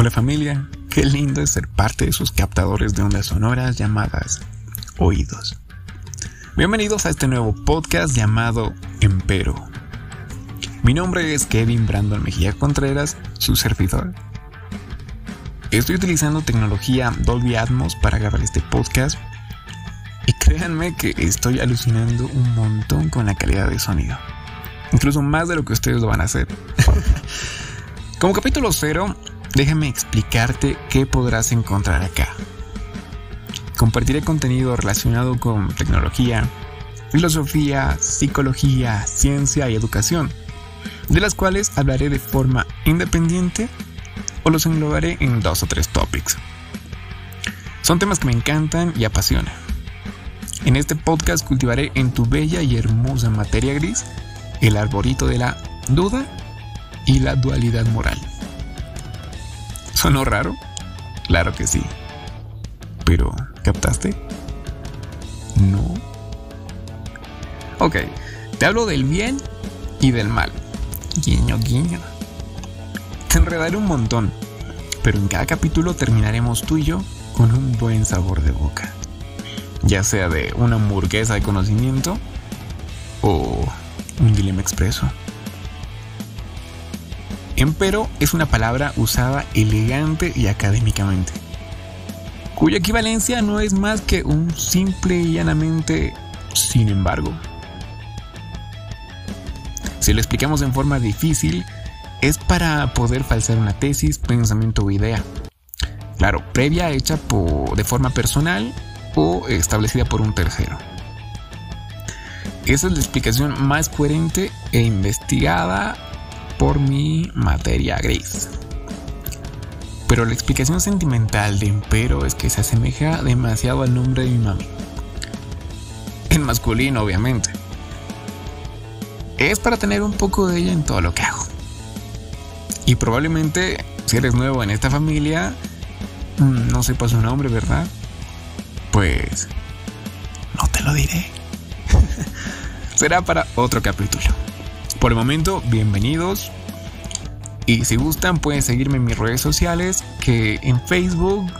Hola familia, qué lindo es ser parte de sus captadores de ondas sonoras llamadas oídos. Bienvenidos a este nuevo podcast llamado Empero. Mi nombre es Kevin Brandon Mejía Contreras, su servidor. Estoy utilizando tecnología Dolby Atmos para grabar este podcast y créanme que estoy alucinando un montón con la calidad de sonido. Incluso más de lo que ustedes lo van a hacer. Como capítulo cero, déjame explicarte qué podrás encontrar acá. Compartiré contenido relacionado con tecnología, filosofía, psicología, ciencia y educación, de las cuales hablaré de forma independiente o los englobaré en dos o tres topics. Son temas que me encantan y apasionan. En este podcast cultivaré en tu bella y hermosa materia gris el arborito de la duda y la dualidad moral. ¿Sonó raro? Claro que sí. Pero, ¿captaste? No. Ok, te hablo del bien y del mal. Guiño, guiño. Te enredaré un montón, pero en cada capítulo terminaremos tú y yo con un buen sabor de boca. Ya sea de una hamburguesa de conocimiento o un dilema expreso. Empero es una palabra usada elegante y académicamente, cuya equivalencia no es más que un simple y llanamente sin embargo. Si lo explicamos en forma difícil, es para poder falsear una tesis, pensamiento o idea. Claro, previa hecha de forma personal o establecida por un tercero. Esa es la explicación más coherente e investigada por mi materia gris. Pero la explicación sentimental de Empero es que se asemeja demasiado al nombre de mi mami. En masculino, obviamente. Es para tener un poco de ella en todo lo que hago. Y probablemente, si eres nuevo en esta familia, mm, no sepas su nombre, ¿verdad? Pues no te lo diré. Será para otro capítulo. Por el momento, bienvenidos. Y si gustan, pueden seguirme en mis redes sociales, que en Facebook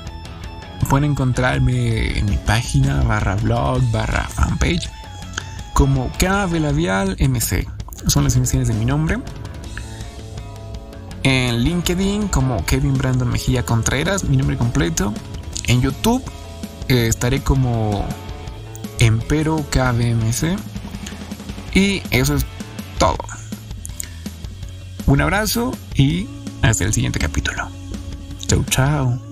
pueden encontrarme en mi página barra blog barra fanpage como MC. Son las iniciales de mi nombre. En LinkedIn como Kevin Brandon Mejía Contreras, mi nombre completo. En YouTube eh, estaré como Empero KBMC. Y eso es todo. Un abrazo y hasta el siguiente capítulo. Chau, chao.